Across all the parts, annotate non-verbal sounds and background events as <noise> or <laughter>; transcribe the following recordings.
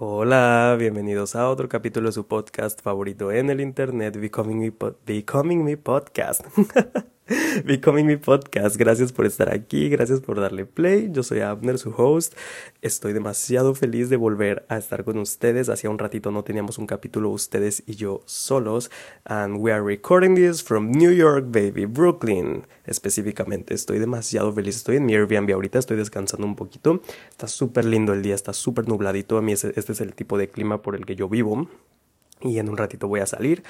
Hola, bienvenidos a otro capítulo de su podcast favorito en el internet, Becoming Me, Becoming Me Podcast. <laughs> <laughs> Becoming Me Podcast. Gracias por estar aquí, gracias por darle play. Yo soy Abner, su host. Estoy demasiado feliz de volver a estar con ustedes. Hacía un ratito no teníamos un capítulo ustedes y yo solos. And we are recording this from New York, baby, Brooklyn. Específicamente, estoy demasiado feliz. Estoy en mi Airbnb ahorita, estoy descansando un poquito. Está súper lindo el día, está súper nubladito. A mí este es el tipo de clima por el que yo vivo. Y en un ratito voy a salir.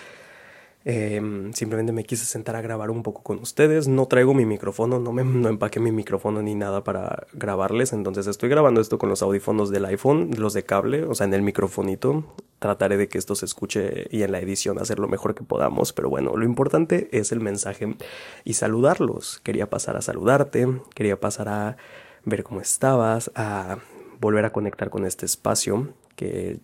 Em, simplemente me quise sentar a grabar un poco con ustedes. No traigo mi micrófono, no me empaqué mi micrófono ni nada para grabarles. Entonces estoy grabando esto con los audífonos del iPhone, los de cable, o sea, en el microfonito. Trataré de que esto se escuche y en la edición hacer lo mejor que podamos. Pero bueno, lo importante es el mensaje y saludarlos. Quería pasar a saludarte, quería pasar a ver cómo estabas, a volver a conectar con este espacio que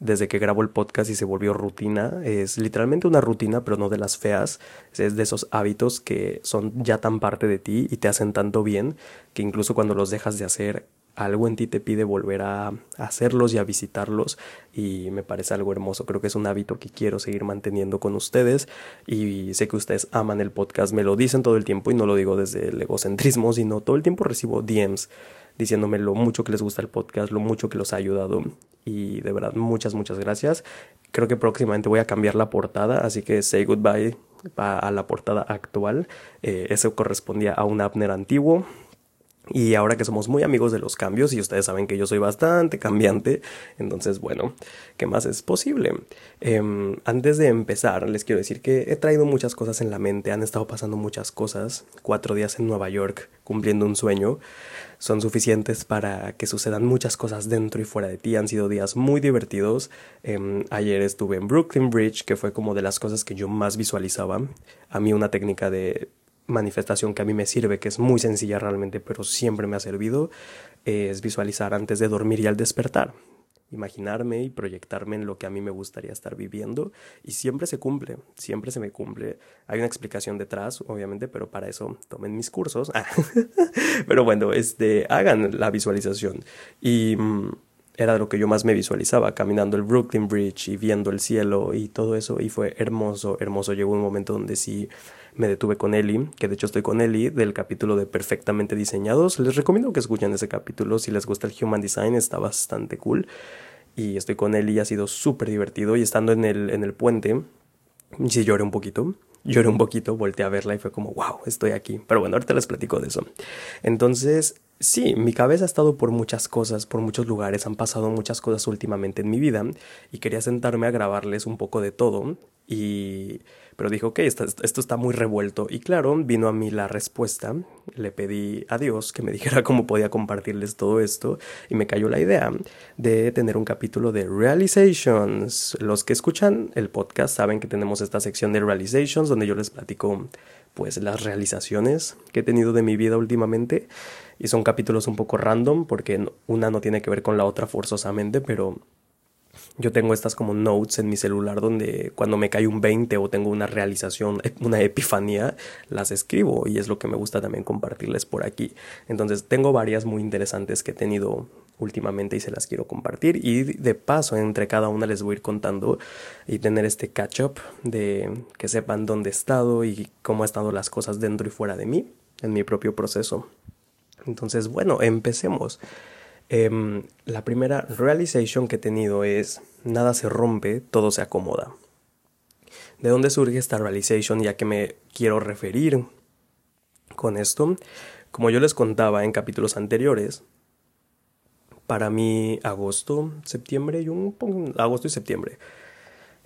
desde que grabo el podcast y se volvió rutina. Es literalmente una rutina, pero no de las feas. Es de esos hábitos que son ya tan parte de ti y te hacen tanto bien que incluso cuando los dejas de hacer, algo en ti te pide volver a hacerlos y a visitarlos y me parece algo hermoso. Creo que es un hábito que quiero seguir manteniendo con ustedes y sé que ustedes aman el podcast, me lo dicen todo el tiempo y no lo digo desde el egocentrismo, sino todo el tiempo recibo DMs diciéndome lo mucho que les gusta el podcast, lo mucho que los ha ayudado y de verdad muchas, muchas gracias. Creo que próximamente voy a cambiar la portada, así que say goodbye a la portada actual. Eh, eso correspondía a un Abner antiguo. Y ahora que somos muy amigos de los cambios y ustedes saben que yo soy bastante cambiante, entonces bueno, ¿qué más es posible? Em, antes de empezar, les quiero decir que he traído muchas cosas en la mente, han estado pasando muchas cosas, cuatro días en Nueva York cumpliendo un sueño, son suficientes para que sucedan muchas cosas dentro y fuera de ti. Han sido días muy divertidos. Em, ayer estuve en Brooklyn Bridge, que fue como de las cosas que yo más visualizaba. A mí una técnica de manifestación que a mí me sirve, que es muy sencilla realmente, pero siempre me ha servido, es visualizar antes de dormir y al despertar imaginarme y proyectarme en lo que a mí me gustaría estar viviendo y siempre se cumple, siempre se me cumple. Hay una explicación detrás, obviamente, pero para eso tomen mis cursos. <laughs> pero bueno, este, hagan la visualización y mm, era lo que yo más me visualizaba, caminando el Brooklyn Bridge y viendo el cielo y todo eso y fue hermoso, hermoso. Llegó un momento donde sí me detuve con Eli, que de hecho estoy con Eli del capítulo de Perfectamente Diseñados. Les recomiendo que escuchen ese capítulo si les gusta el Human Design, está bastante cool. Y estoy con Eli ha sido súper divertido. Y estando en el, en el puente, sí lloré un poquito. Lloré un poquito, volteé a verla y fue como, wow, estoy aquí. Pero bueno, ahorita les platico de eso. Entonces, sí, mi cabeza ha estado por muchas cosas, por muchos lugares, han pasado muchas cosas últimamente en mi vida y quería sentarme a grabarles un poco de todo. Y pero dijo, ok, esto, esto, está muy revuelto. Y claro, vino a mí la respuesta. Le pedí a Dios que me <laughs> dijera cómo podía compartirles todo esto. Y me cayó la idea de tener un capítulo de Realizations. Los que escuchan el podcast saben que tenemos esta sección de Realizations donde yo les platico pues las realizaciones que he tenido de mi vida últimamente. Y son capítulos un poco random porque una no tiene que ver con la otra forzosamente, pero yo tengo estas como notes en mi celular donde cuando me cae un 20 o tengo una realización, <laughs> una epifanía, las escribo y es lo que me gusta también compartirles por aquí. Entonces tengo varias muy interesantes que he tenido últimamente y se las quiero compartir y de paso entre cada una les voy a ir contando y tener este catch up de que sepan dónde he estado y cómo han estado las cosas dentro y fuera de mí en mi propio proceso. Entonces, bueno, empecemos. Em, la primera realization que he tenido es nada se rompe, todo se acomoda. ¿De dónde surge esta realization? Ya que me quiero referir con esto. Como yo les contaba en capítulos anteriores, para mí agosto, septiembre y un agosto y septiembre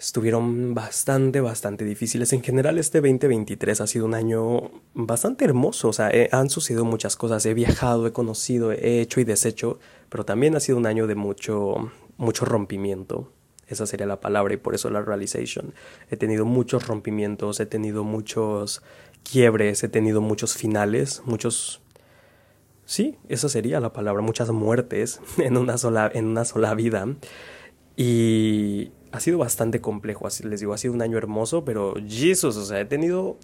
estuvieron bastante, bastante difíciles. En general, este 2023 ha sido un año bastante hermoso. O sea, han sucedido muchas cosas. He viajado, he conocido, he hecho y deshecho, pero también ha sido un año de mucho, mucho rompimiento. Esa sería la palabra y por eso la realization. He tenido muchos rompimientos, he tenido muchos quiebres, he tenido muchos finales, muchos Sí, esa sería la palabra, muchas muertes <laughs> en una sola, en una sola vida. Y ha sido bastante complejo, así les digo, ha sido un año hermoso, pero Jesus, o sea, he tenido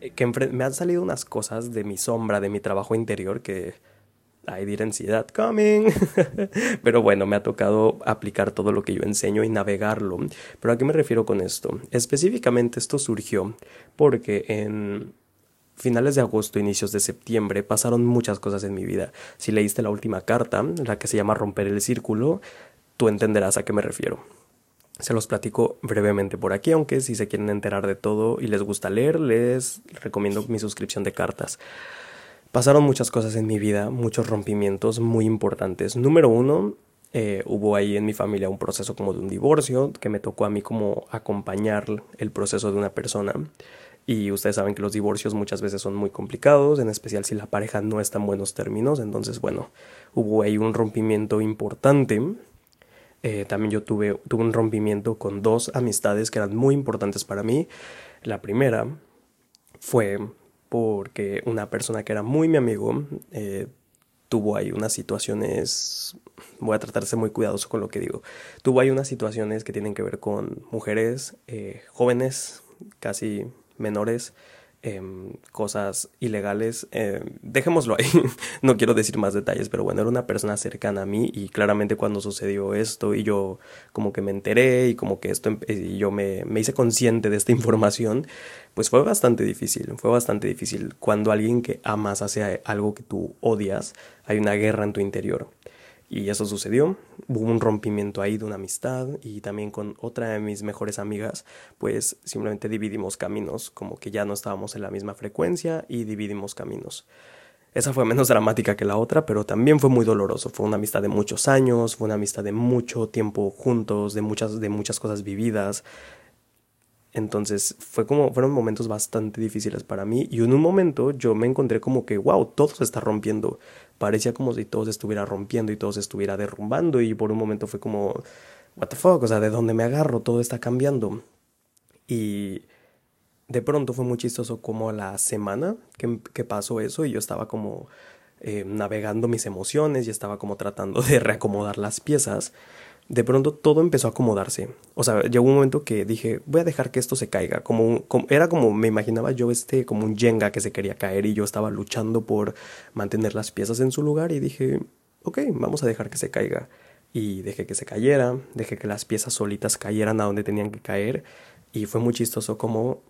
eh, que me han salido unas cosas de mi sombra, de mi trabajo interior que I didn't see coming. <laughs> Pero bueno, me ha tocado aplicar todo lo que yo enseño y navegarlo. Pero ¿a qué me refiero con esto? Específicamente esto surgió porque en finales de agosto, inicios de septiembre, pasaron muchas cosas en mi vida. Si leíste la última carta, la que se llama Romper el Círculo, tú entenderás a qué me refiero. Se los platico brevemente por aquí, aunque si se quieren enterar de todo y les gusta leer, les recomiendo mi suscripción de cartas. Pasaron muchas cosas en mi vida, muchos rompimientos muy importantes. Número uno, eh, hubo ahí en mi familia un proceso como de un divorcio, que me tocó a mí como acompañar el proceso de una persona. Y ustedes saben que los divorcios muchas veces son muy complicados, en especial si la pareja no está en buenos términos. Entonces, bueno, hubo ahí un rompimiento importante. Eh, también yo tuve, tuve un rompimiento con dos amistades que eran muy importantes para mí. La primera fue porque una persona que era muy mi amigo eh, tuvo ahí unas situaciones, voy a tratar de ser muy cuidadoso con lo que digo, tuvo ahí unas situaciones que tienen que ver con mujeres eh, jóvenes, casi menores, Em, cosas ilegales. Em, dejémoslo ahí, <laughs> no quiero decir más detalles, pero bueno, era una persona cercana a mí y claramente cuando sucedió esto y yo como que me enteré y como que esto y yo me, me hice consciente de esta <laughs> información, pues fue bastante difícil, fue bastante difícil. Cuando alguien que amas hace algo que tú odias, hay una guerra en tu interior. Y eso sucedió, hubo un rompimiento ahí de una amistad y también con otra de mis mejores amigas, pues simplemente dividimos caminos, como que ya no estábamos en la misma frecuencia y dividimos caminos. Esa fue menos <laughs> dramática que la otra, pero también fue muy doloroso. Fue una amistad de muchos años, fue una amistad de mucho tiempo juntos, de muchas, de muchas cosas vividas. Entonces fue como, fueron momentos bastante difíciles para mí y en un momento yo me encontré como que, wow, todo se está rompiendo. Parecía como si todo se estuviera rompiendo y todo se estuviera derrumbando y por un momento fue como, what the fuck, o sea, ¿de dónde me agarro? Todo está cambiando. Y de pronto fue muy chistoso como la semana que, que pasó eso y yo estaba como eh, navegando mis emociones y estaba como tratando de reacomodar las piezas de pronto todo empezó a acomodarse. O sea, llegó un momento que dije, voy a dejar que esto se caiga. Como, era como me imaginaba yo este como un Jenga que se quería caer y yo estaba luchando por mantener las piezas en su lugar y dije, ok, vamos a dejar que se caiga. Y dejé que se cayera, dejé que las piezas solitas cayeran a donde tenían que caer y fue muy chistoso como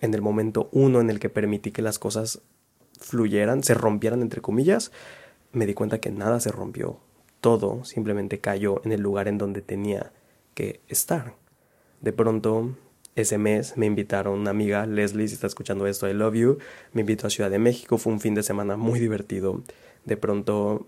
en el momento uno en el que permití que las cosas fluyeran, se rompieran entre comillas, me di cuenta que nada se rompió todo simplemente cayó en el lugar en donde tenía que estar. De pronto, ese mes me invitaron una amiga, Leslie, si está escuchando esto, I love you, me invitó a Ciudad de México, fue un fin de semana muy divertido. De pronto,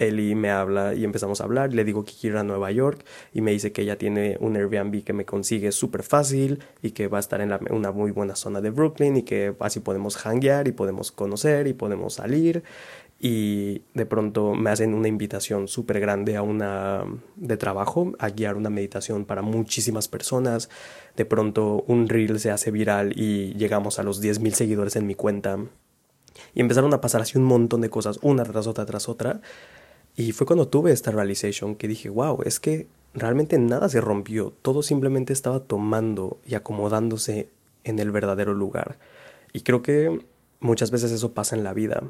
Eli me habla y empezamos a hablar, le digo que quiero ir a Nueva York y me dice que ella tiene un Airbnb que me consigue súper fácil y que va a estar en una muy buena zona de Brooklyn y que así podemos hanguear y podemos conocer y podemos salir y de pronto me hacen una invitación súper grande a una de trabajo, a guiar una meditación para muchísimas personas. De pronto un reel se hace viral y llegamos a los 10.000 seguidores en mi cuenta. Y empezaron a pasar así un montón de cosas, una tras otra tras otra. Y fue cuando tuve esta realization que dije, wow, es que realmente nada se rompió, todo simplemente estaba tomando y acomodándose en el verdadero lugar. Y creo que muchas veces eso pasa en la vida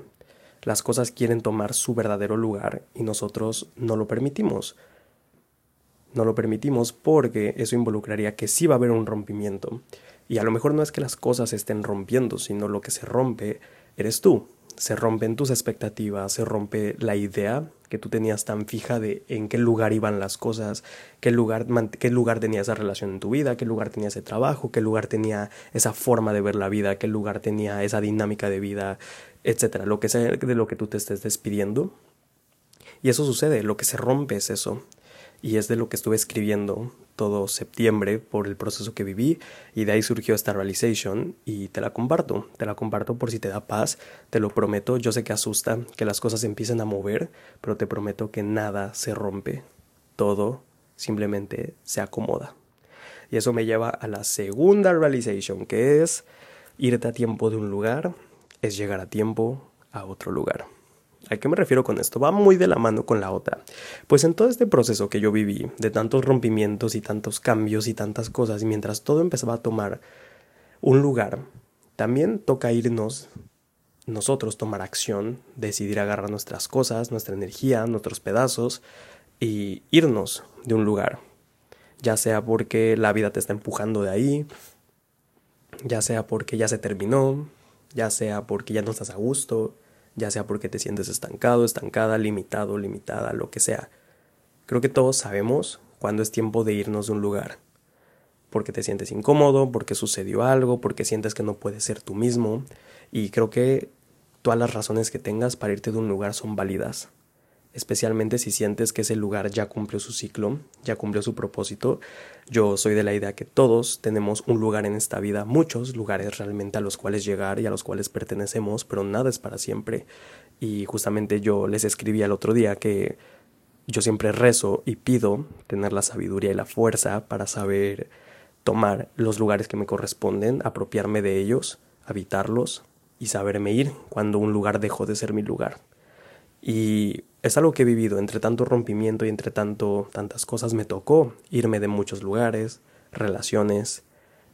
las cosas quieren tomar su verdadero lugar y nosotros no lo permitimos. No lo permitimos porque eso involucraría que sí va a haber un rompimiento. Y a lo mejor no es que las cosas estén rompiendo, sino lo que se rompe eres tú. Se rompen tus expectativas, se rompe la idea que tú tenías tan fija de en qué lugar iban las cosas, qué lugar, qué lugar tenía esa relación en tu vida, qué lugar tenía ese trabajo, qué lugar tenía esa forma de ver la vida, qué lugar tenía esa dinámica de vida, etcétera, lo que sea de lo que tú te estés despidiendo. Y eso sucede, lo que se rompe es eso. Y es de lo que estuve escribiendo todo septiembre por el proceso que viví y de ahí surgió esta realization y te la comparto, te la comparto por si te da paz, te lo prometo, yo sé que asusta que las cosas empiecen a mover, pero te prometo que nada se rompe, todo simplemente se acomoda. Y eso me lleva a la segunda realization, que es irte a tiempo de un lugar es llegar a tiempo a otro lugar. ¿A qué me refiero con esto? Va muy de la mano con la otra. Pues en todo este proceso que yo viví, de tantos rompimientos y tantos cambios y tantas cosas, mientras todo empezaba a tomar un lugar, también toca irnos nosotros tomar acción, decidir agarrar nuestras cosas, nuestra energía, nuestros pedazos y irnos de un lugar. Ya sea porque la vida te está empujando de ahí, ya sea porque ya se terminó, ya sea porque ya no estás a gusto, ya sea porque te sientes estancado, estancada, limitado, limitada, lo que sea. Creo que todos sabemos cuándo es tiempo de irnos de un lugar. Porque te sientes incómodo, porque sucedió algo, porque sientes que no puedes ser tú mismo. Y creo que todas las razones que tengas para irte de un lugar son válidas especialmente si sientes que ese lugar ya cumplió su ciclo, ya cumplió su propósito. Yo soy de la idea que todos tenemos un lugar en esta vida, muchos lugares realmente a los cuales llegar y a los cuales pertenecemos, pero nada es para siempre. Y justamente yo les escribí al otro día que yo siempre rezo y pido tener la sabiduría y la fuerza para saber tomar los lugares que me corresponden, apropiarme de ellos, habitarlos y saberme ir cuando un lugar dejó de ser mi lugar. Y es algo que he vivido, entre tanto rompimiento y entre tanto tantas cosas me tocó irme de muchos lugares, relaciones,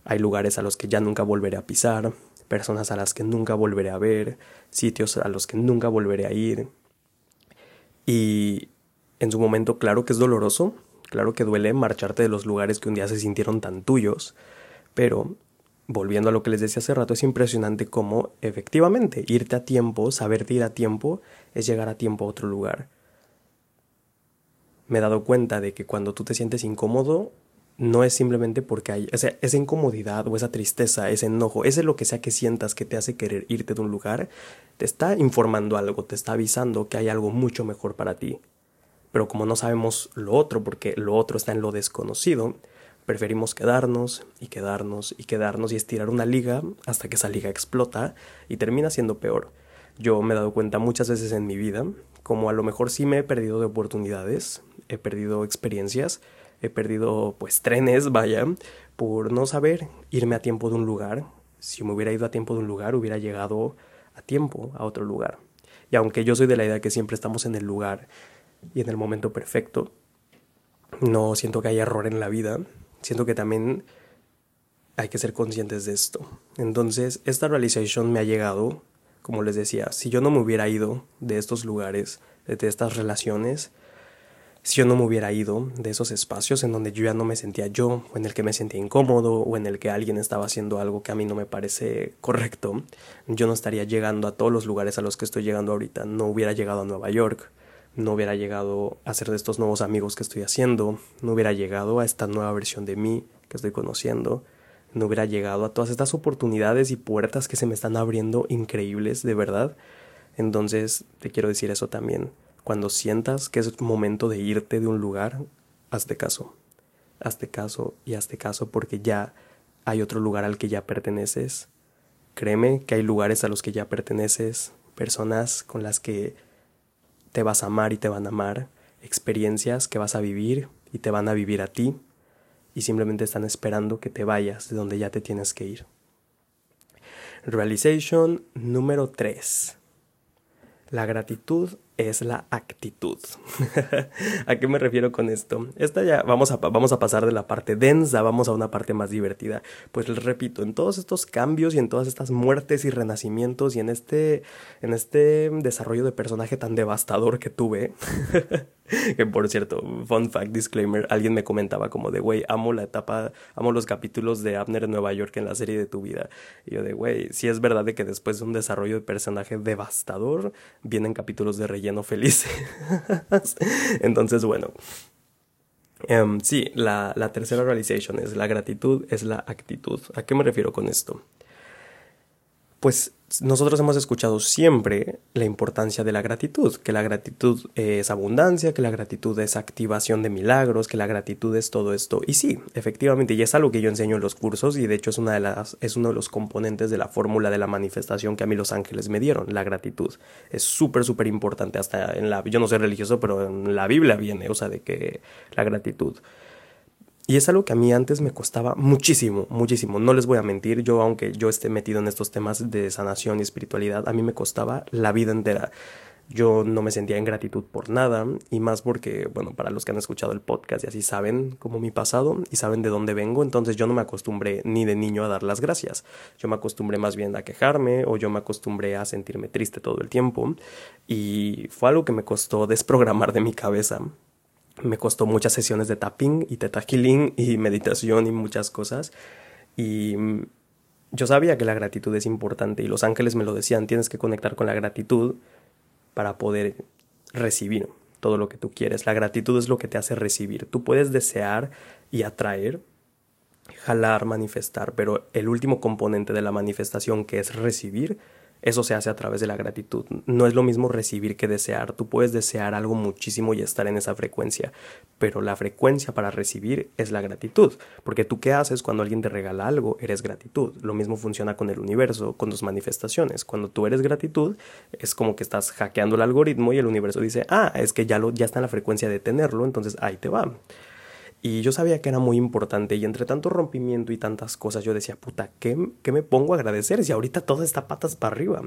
hay lugares a los que ya nunca volveré a pisar, personas a las que nunca volveré a ver, sitios a los que nunca volveré a ir. Y en su momento claro que es doloroso, claro que duele marcharte de los lugares que un día se sintieron tan tuyos, pero volviendo a lo que les decía hace rato, es impresionante cómo efectivamente irte a tiempo, saberte ir a tiempo, es llegar a tiempo a otro lugar. Me he dado cuenta de que cuando tú te sientes incómodo, no es simplemente porque hay o sea, esa incomodidad o esa tristeza, ese enojo, ese lo que sea que sientas que te hace querer irte de un lugar, te está informando algo, te está avisando que hay algo mucho mejor para ti. Pero como no sabemos lo otro, porque lo otro está en lo desconocido, preferimos quedarnos y quedarnos y quedarnos y estirar una liga hasta que esa liga explota y termina siendo peor. Yo me he dado cuenta muchas veces en mi vida, como a lo mejor sí me he perdido de oportunidades, he perdido experiencias, he perdido pues trenes, vaya, por no saber irme a tiempo de un lugar. Si me hubiera ido a tiempo de un lugar, hubiera llegado a tiempo a otro lugar. Y aunque yo soy de la idea que siempre estamos en el lugar y en el momento perfecto, no siento que haya error en la vida, siento que también hay que ser conscientes de esto. Entonces, esta realización me ha llegado, como les decía, si yo no me hubiera ido de estos lugares, de estas relaciones, si yo no me hubiera ido de esos espacios en donde yo ya no me sentía yo, o en el que me sentía incómodo, o en el que alguien estaba haciendo algo que a mí no me parece correcto, yo no estaría llegando a todos los lugares a los que estoy llegando ahorita. No hubiera llegado a Nueva York, no hubiera llegado a ser de estos nuevos amigos que estoy haciendo, no hubiera llegado a esta nueva versión de mí que estoy conociendo, no hubiera llegado a todas estas oportunidades y puertas que se me están abriendo increíbles, de verdad. Entonces, te quiero decir eso también. Cuando sientas que es momento de irte de un lugar, hazte caso. Hazte caso y hazte caso porque ya hay otro lugar al que ya perteneces. Créeme que hay lugares a los que ya perteneces, personas con las que te vas a amar y te van a amar, experiencias que vas a vivir y te van a vivir a ti y simplemente están esperando que te vayas de donde ya te tienes que ir. Realization número 3. La gratitud es la actitud. <laughs> ¿A qué me refiero con esto? Esta ya vamos a, vamos a pasar de la parte densa, vamos a una parte más divertida. Pues les repito, en todos estos cambios y en todas estas muertes y renacimientos y en este, en este desarrollo de personaje tan devastador que tuve, <laughs> que por cierto, fun fact, disclaimer, alguien me comentaba como de, güey, amo la etapa, amo los capítulos de Abner en Nueva York en la serie de tu vida. Y yo de, güey, si es verdad de que después de un desarrollo de personaje devastador, vienen capítulos de relleno felices. <laughs> Entonces, bueno. Em, sí, la, la tercera realization es la gratitud, es la actitud. ¿A qué me refiero con esto? Pues nosotros hemos escuchado siempre la importancia de la gratitud, que la gratitud es abundancia, que la gratitud es activación de milagros, que la gratitud es todo esto. Y sí, efectivamente, y es algo que yo enseño en los cursos y de hecho es una de las es uno de los componentes de la fórmula de la manifestación que a mí los ángeles me dieron, la gratitud. Es súper súper importante hasta en la yo no soy religioso, pero en la Biblia viene, o sea, de que la gratitud y es algo que a mí antes me costaba muchísimo, muchísimo. No les voy a mentir, yo aunque yo esté metido en estos temas de sanación y espiritualidad, a mí me costaba la vida entera. Yo no me sentía en gratitud por nada y más porque, bueno, para los que han escuchado el podcast y así saben como mi pasado y saben de dónde vengo, entonces yo no me acostumbré ni de niño a dar las gracias. Yo me acostumbré más bien a quejarme o yo me acostumbré a sentirme triste todo el tiempo y fue algo que me costó desprogramar de mi cabeza. Me costó muchas sesiones de tapping y teta healing y <laughs> meditación y muchas cosas y yo sabía que la gratitud es importante y los ángeles me lo decían, tienes que conectar con la gratitud para poder recibir todo lo que tú quieres. La gratitud es lo que te hace recibir. Tú puedes desear y atraer, jalar, manifestar, pero el último componente de la manifestación que es recibir eso se hace a través de la gratitud. No es lo mismo recibir que desear. Tú puedes desear algo muchísimo y estar en esa frecuencia, pero la frecuencia para recibir es la gratitud. Porque tú qué haces cuando alguien te regala algo, eres gratitud. Lo mismo funciona con el universo, con tus manifestaciones. Cuando tú eres gratitud, es como que estás hackeando el algoritmo y el universo dice, ah, es que ya, lo, ya está en la frecuencia de tenerlo, entonces ahí te va. Y yo sabía que era muy importante y entre tanto rompimiento y tantas cosas yo decía, puta, ¿qué, me pongo a agradecer si ahorita todo está patas para arriba?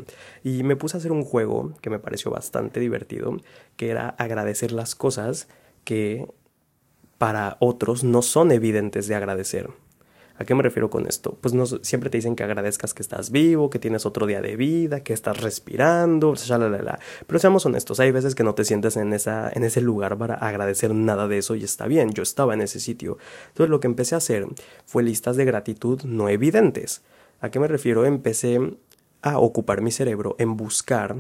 Y me puse a hacer un juego que me pareció bastante divertido, que era agradecer las cosas que para otros no son evidentes de agradecer. ¿A qué me refiero con esto? Pues no, siempre te dicen que agradezcas que estás vivo, que tienes otro día de vida, que estás respirando, Pero seamos honestos, hay veces que no te sientes en, esa, en ese lugar para agradecer nada de eso y está bien, yo estaba en ese sitio. Entonces lo que empecé a hacer fue listas de gratitud no evidentes. ¿A qué me refiero? Empecé a ocupar mi cerebro en buscar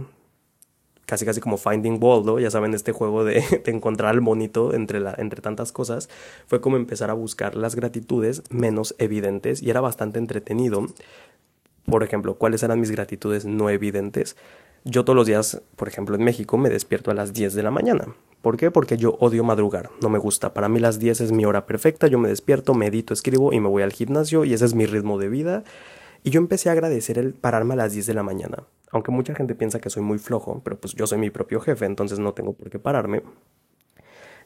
casi casi como Finding Waldo, ya saben, este juego de, <laughs> encontrar el monito entre, entre tantas cosas, fue como empezar a buscar las gratitudes menos evidentes y era bastante entretenido. Por ejemplo, ¿cuáles eran mis gratitudes no evidentes? Yo todos los días, por ejemplo, en México me despierto a las 10 de la mañana. ¿Por qué? Porque yo odio madrugar, no me gusta. Para mí las 10 es mi hora perfecta, yo me despierto, medito, escribo y me voy al gimnasio y ese es mi ritmo de vida. Y yo empecé a agradecer el pararme a las 10 de la mañana. Aunque mucha gente piensa que soy muy flojo, pero pues yo soy mi propio jefe, entonces no tengo por qué pararme.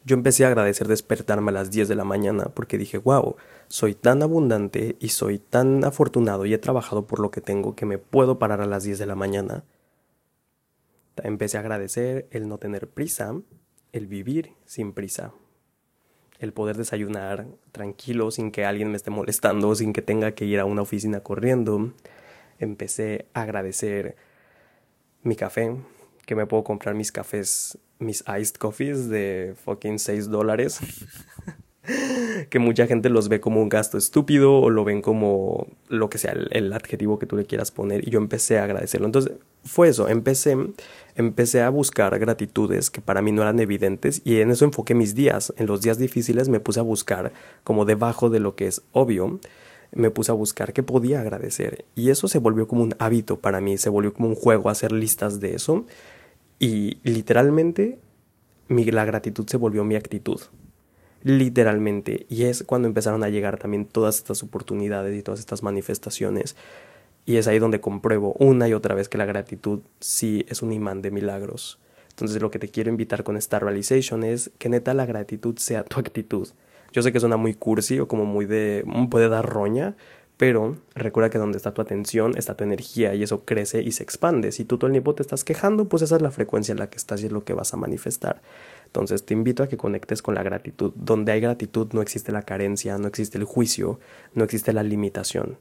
Yo empecé a agradecer despertarme a las 10 de la mañana porque dije, wow, soy tan abundante y soy tan afortunado y he trabajado por lo que tengo que me puedo parar a las 10 de la mañana. Empecé a agradecer el no tener prisa, el vivir sin prisa, el poder desayunar tranquilo sin que alguien me esté molestando, sin que tenga que ir a una oficina corriendo. Empecé a agradecer mi café, que me puedo comprar mis cafés, mis iced coffees de fucking 6 dólares. <laughs> que mucha gente los ve como un gasto estúpido o lo ven como lo que sea el, adjetivo que tú le quieras poner y yo empecé a agradecerlo. Entonces fue eso, empecé, empecé a buscar gratitudes que para mí no eran evidentes y en eso enfoqué mis días. En los días difíciles me puse a buscar como debajo de lo que es obvio me puse a buscar qué podía agradecer. Y eso se volvió como un hábito para mí, se volvió como un juego hacer listas de eso. Y literalmente mi, la gratitud se volvió mi actitud. Literalmente. Y es cuando empezaron a llegar también todas estas oportunidades y todas estas manifestaciones. Y es ahí donde compruebo una y otra vez que la gratitud sí es un imán de milagros. Entonces lo que te quiero invitar con esta realization es que neta la gratitud sea tu actitud. Yo sé que suena muy cursi o como muy de... Mm, puede dar roña, pero recuerda que donde está tu atención está tu energía y eso crece y se expande. Si tú todo el tiempo te estás quejando, pues esa es la frecuencia en la que estás y es lo que vas a manifestar. Entonces te invito a que conectes con la gratitud. Donde hay gratitud no existe la carencia, no existe el juicio, no existe la limitación.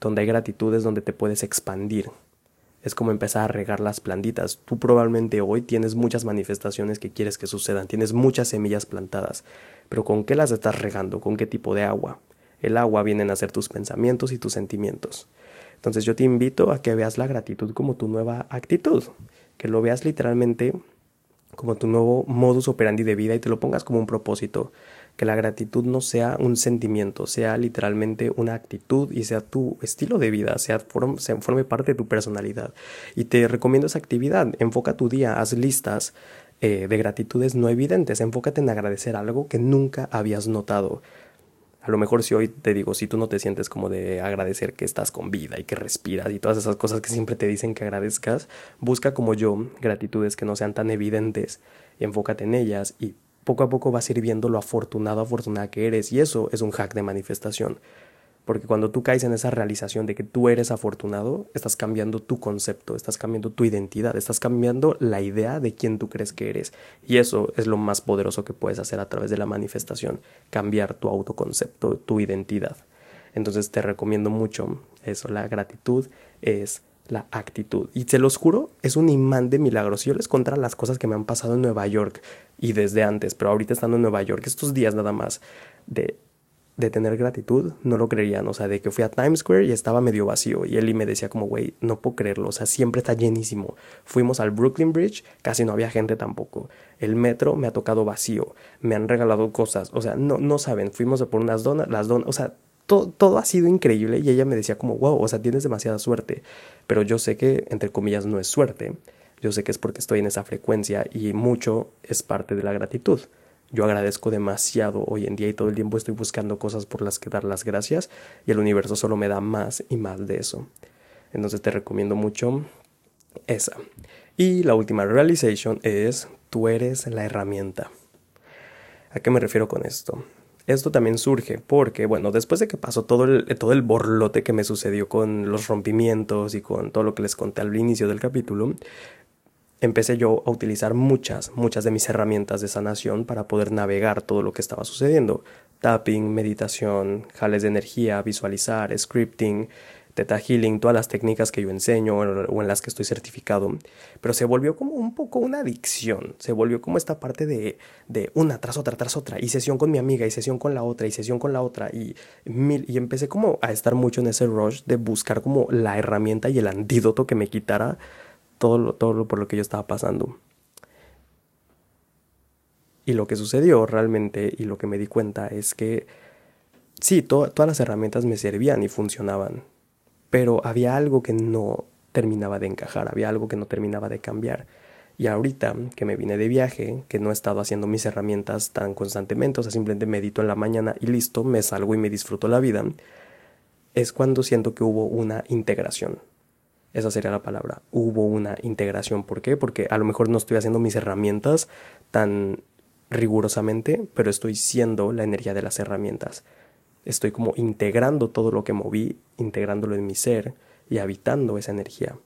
Donde hay gratitud es donde te puedes expandir. Es como empezar a regar las plantitas. Tú probablemente hoy tienes muchas manifestaciones que quieres que sucedan, tienes muchas semillas plantadas pero ¿con qué las estás regando? ¿Con qué tipo de agua? El agua vienen a ser tus pensamientos y tus sentimientos. Entonces yo te invito a que veas la gratitud como tu nueva actitud, que lo veas literalmente como tu nuevo modus operandi de vida y te lo pongas como un propósito, que la gratitud no sea un sentimiento, sea literalmente una actitud y sea tu estilo de vida, sea forme parte de tu personalidad. Y te recomiendo esa actividad, enfoca tu día, haz listas eh, de gratitudes no evidentes. Enfócate en agradecer algo que nunca habías notado. A lo mejor si hoy te digo, si tú no te sientes como de agradecer que estás con vida y que respiras y todas esas cosas que siempre te dicen que agradezcas, busca como yo gratitudes que no sean tan evidentes enfócate en ellas y poco a poco vas a ir viendo lo afortunado, afortunada que eres y eso es un hack de manifestación. Porque cuando tú caes en esa realización de que tú eres afortunado, estás cambiando tu concepto, estás cambiando tu identidad, estás cambiando la idea de quién tú crees que eres. Y eso es lo más poderoso que puedes hacer a través de la manifestación, cambiar tu autoconcepto, tu identidad. Entonces te recomiendo mucho eso, la gratitud es la actitud. Y se los juro, es un imán de milagros. Yo les contaré las cosas que me han pasado en Nueva York y desde antes, pero ahorita estando en Nueva York, estos días nada más de, de tener gratitud, no lo creerían. O sea, de que fui a Times Square y estaba medio vacío. Y él me decía como, güey, no puedo creerlo. O sea, siempre está llenísimo. Fuimos al Brooklyn Bridge, casi no había gente tampoco. El metro me ha tocado vacío. Me han regalado cosas. O sea, no, no saben. Fuimos a por unas donas, las donas, o sea, todo, ha sido increíble y ella me decía como, wow, o sea, tienes demasiada suerte, pero yo sé que, entre comillas, no es suerte, yo sé que es porque estoy en esa frecuencia y mucho es parte de la gratitud. Yo agradezco demasiado hoy en día y todo el tiempo estoy buscando cosas por las que dar las gracias y el universo solo me da más y más de eso. Entonces te recomiendo mucho esa. Y la última realization es tú eres la herramienta. ¿A qué me refiero con esto? Esto también surge porque, bueno, después de que pasó todo el, todo el borlote que me sucedió con los rompimientos y con todo lo que les conté al inicio del capítulo, empecé yo a utilizar muchas, muchas de mis herramientas de sanación para poder navegar todo lo que estaba sucediendo. Tapping, meditación, jales de energía, visualizar, scripting, Theta Healing, todas las técnicas que yo enseño o en las que estoy certificado, pero se volvió como un poco una adicción, se volvió como esta parte de, de una tras otra, tras otra, y sesión con mi amiga, y sesión con la otra, y sesión con la otra, y, mil, y empecé como a estar mucho en ese rush de buscar como la herramienta y el antídoto que me quitara todo lo, todo por lo que yo estaba pasando. Y lo que sucedió realmente y lo que me di cuenta es que sí, todas las herramientas me servían y funcionaban, pero había algo que no terminaba de encajar, había algo que no terminaba de cambiar. Y ahorita que me vine de viaje, que no he estado haciendo mis herramientas tan constantemente, o sea, simplemente medito en la mañana y listo, me salgo y me disfruto la vida, es cuando siento que hubo una integración. Esa sería la palabra. Hubo una integración. ¿Por qué? Porque a lo mejor no estoy haciendo mis herramientas tan rigurosamente, pero estoy siendo la energía de las herramientas estoy como integrando todo lo que moví, integrándolo en mi ser y habitando esa energía.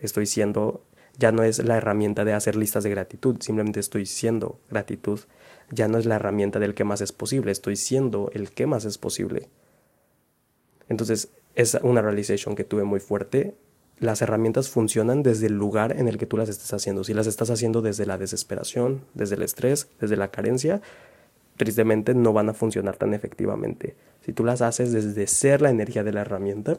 Estoy siendo, ya no es la herramienta de hacer listas de gratitud, simplemente estoy siendo gratitud. Ya no es la herramienta del que más es posible, estoy siendo el que más es posible. Entonces, es una realization que tuve muy fuerte. Las herramientas funcionan desde el lugar en el que tú las estés haciendo. Si las estás haciendo desde la desesperación, desde el estrés, desde la carencia, tristemente no van a funcionar tan efectivamente. Si tú las haces desde ser la energía de la herramienta,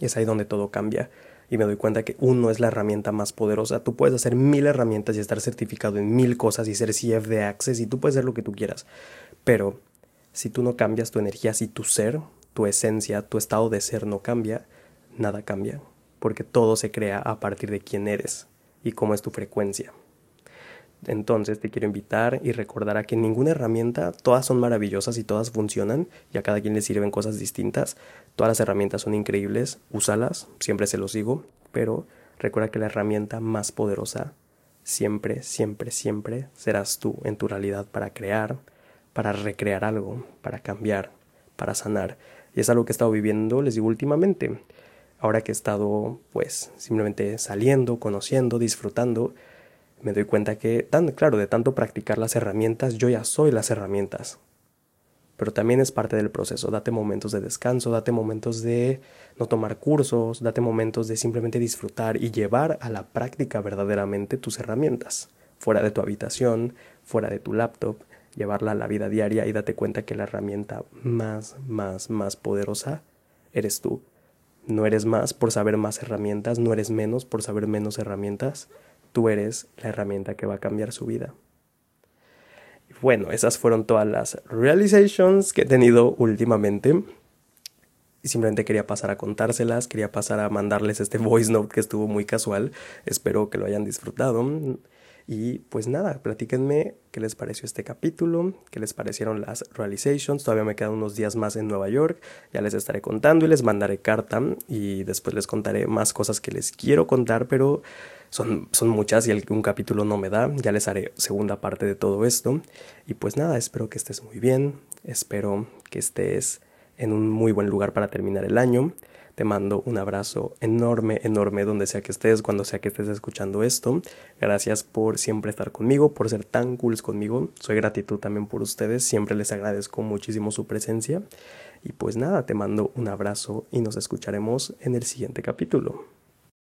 es ahí donde todo cambia. Y me doy cuenta que uno es la herramienta más poderosa. Tú puedes hacer mil herramientas y estar certificado en mil cosas y ser CF de Access y tú puedes hacer lo que tú quieras. Pero si tú no cambias tu energía, si tu ser, tu esencia, tu estado de ser no cambia, nada cambia. Porque todo se crea a partir de quién eres y cómo es tu frecuencia. Entonces te quiero invitar y recordar a que ninguna herramienta, todas son maravillosas y todas funcionan y a cada quien le sirven cosas distintas. Todas las herramientas son increíbles, úsalas, siempre se los digo, pero recuerda que la herramienta más poderosa siempre, siempre, siempre serás tú en tu realidad para crear, para recrear algo, para cambiar, para sanar. Y es algo que he estado viviendo, les digo, últimamente. Ahora que he estado, pues, simplemente saliendo, conociendo, disfrutando, me doy cuenta que, tan, claro, de tanto practicar las herramientas, yo ya soy las herramientas. Pero también es parte del proceso. Date momentos de descanso, date momentos de no tomar cursos, date momentos de simplemente disfrutar y llevar a la práctica verdaderamente tus herramientas. Fuera de tu habitación, fuera de tu laptop, llevarla a la vida diaria y date cuenta que la herramienta más, más, más poderosa eres tú. No eres más por saber más herramientas, no eres menos por saber menos herramientas tú eres la herramienta que va a cambiar su vida. Bueno, esas fueron todas las realizations que he tenido últimamente. Y simplemente quería pasar a contárselas, quería pasar a mandarles este voice note que estuvo muy casual. Espero que lo hayan disfrutado. Y pues nada, platíquenme qué les pareció este capítulo, qué les parecieron las realizations. Todavía me quedan unos días más en Nueva York, ya les estaré contando y les mandaré carta y después les contaré más cosas que les quiero contar, pero son, son muchas y el, un capítulo no me da. Ya les haré segunda parte de todo esto. Y pues nada, espero que estés muy bien, espero que estés en un muy buen lugar para terminar el año. Te mando un abrazo enorme, enorme donde sea que estés, cuando sea que estés escuchando esto. Gracias por siempre estar conmigo, por ser tan cool conmigo. Soy gratitud también por ustedes, siempre les agradezco muchísimo su presencia. Y pues nada, te mando un abrazo y nos escucharemos en el siguiente capítulo.